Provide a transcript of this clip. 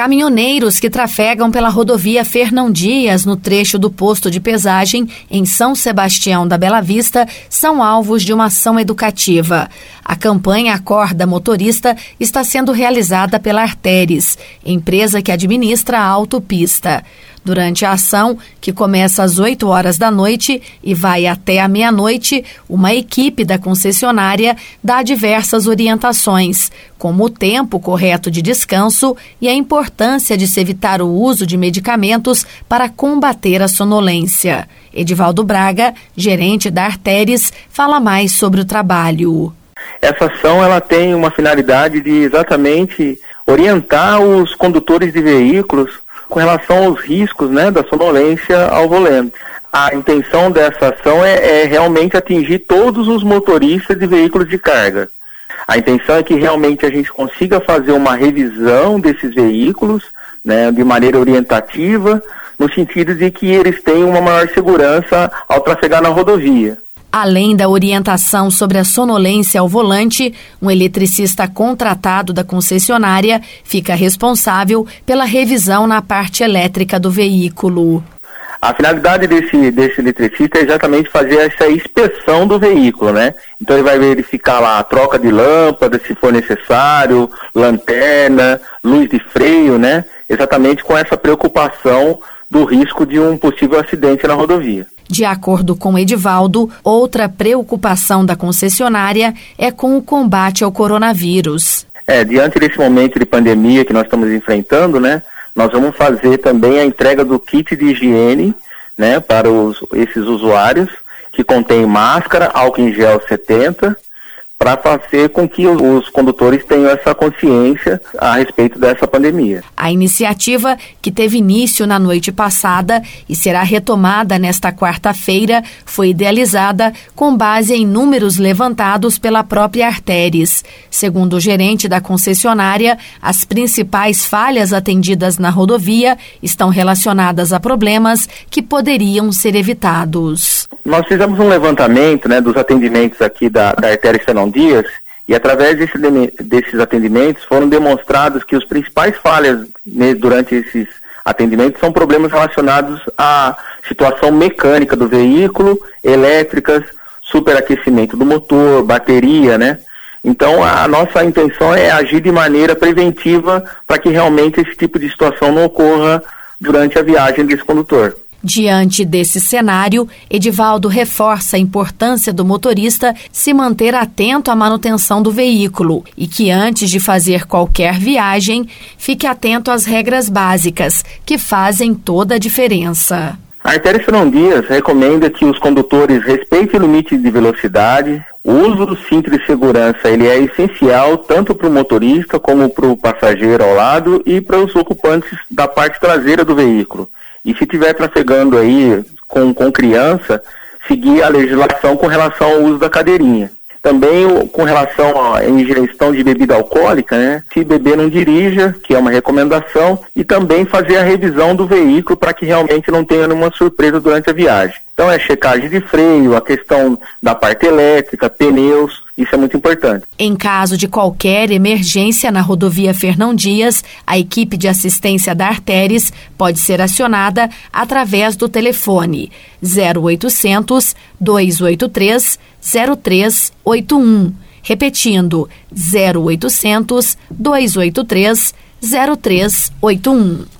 Caminhoneiros que trafegam pela rodovia Fernão Dias, no trecho do posto de pesagem em São Sebastião da Bela Vista, são alvos de uma ação educativa. A campanha Acorda Motorista está sendo realizada pela Arteres, empresa que administra a autopista. Durante a ação, que começa às 8 horas da noite e vai até a meia-noite, uma equipe da concessionária dá diversas orientações, como o tempo correto de descanso e a importância de se evitar o uso de medicamentos para combater a sonolência. Edivaldo Braga, gerente da Arteres, fala mais sobre o trabalho. Essa ação ela tem uma finalidade de exatamente orientar os condutores de veículos com relação aos riscos né, da sonolência ao volante. A intenção dessa ação é, é realmente atingir todos os motoristas de veículos de carga. A intenção é que realmente a gente consiga fazer uma revisão desses veículos né, de maneira orientativa, no sentido de que eles tenham uma maior segurança ao trafegar na rodovia. Além da orientação sobre a sonolência ao volante, um eletricista contratado da concessionária fica responsável pela revisão na parte elétrica do veículo. A finalidade desse, desse eletricista é exatamente fazer essa inspeção do veículo, né? Então ele vai verificar lá a troca de lâmpada, se for necessário, lanterna, luz de freio, né? Exatamente com essa preocupação do risco de um possível acidente na rodovia. De acordo com Edivaldo, outra preocupação da concessionária é com o combate ao coronavírus. É, diante desse momento de pandemia que nós estamos enfrentando, né, nós vamos fazer também a entrega do kit de higiene, né, para os, esses usuários, que contém máscara, álcool em gel 70, para fazer com que os condutores tenham essa consciência a respeito dessa pandemia. A iniciativa, que teve início na noite passada e será retomada nesta quarta-feira, foi idealizada com base em números levantados pela própria Arteres. Segundo o gerente da concessionária, as principais falhas atendidas na rodovia estão relacionadas a problemas que poderiam ser evitados. Nós fizemos um levantamento né, dos atendimentos aqui da, da Artéria Senão Dias e através desse, desses atendimentos foram demonstrados que os principais falhas né, durante esses atendimentos são problemas relacionados à situação mecânica do veículo, elétricas, superaquecimento do motor, bateria, né? Então a nossa intenção é agir de maneira preventiva para que realmente esse tipo de situação não ocorra durante a viagem desse condutor. Diante desse cenário, Edivaldo reforça a importância do motorista se manter atento à manutenção do veículo e que, antes de fazer qualquer viagem, fique atento às regras básicas, que fazem toda a diferença. A Artéria Fernão Dias recomenda que os condutores respeitem o limite de velocidade. O uso do cinto de segurança ele é essencial tanto para o motorista como para o passageiro ao lado e para os ocupantes da parte traseira do veículo. E se estiver trafegando aí com, com criança, seguir a legislação com relação ao uso da cadeirinha. Também com relação à ingestão de bebida alcoólica, né? Se beber não dirija, que é uma recomendação, e também fazer a revisão do veículo para que realmente não tenha nenhuma surpresa durante a viagem. Então é checagem de freio, a questão da parte elétrica, pneus, isso é muito importante. Em caso de qualquer emergência na rodovia Fernão Dias, a equipe de assistência da Arteres pode ser acionada através do telefone 0800 283 0381. Repetindo, 0800 283 0381.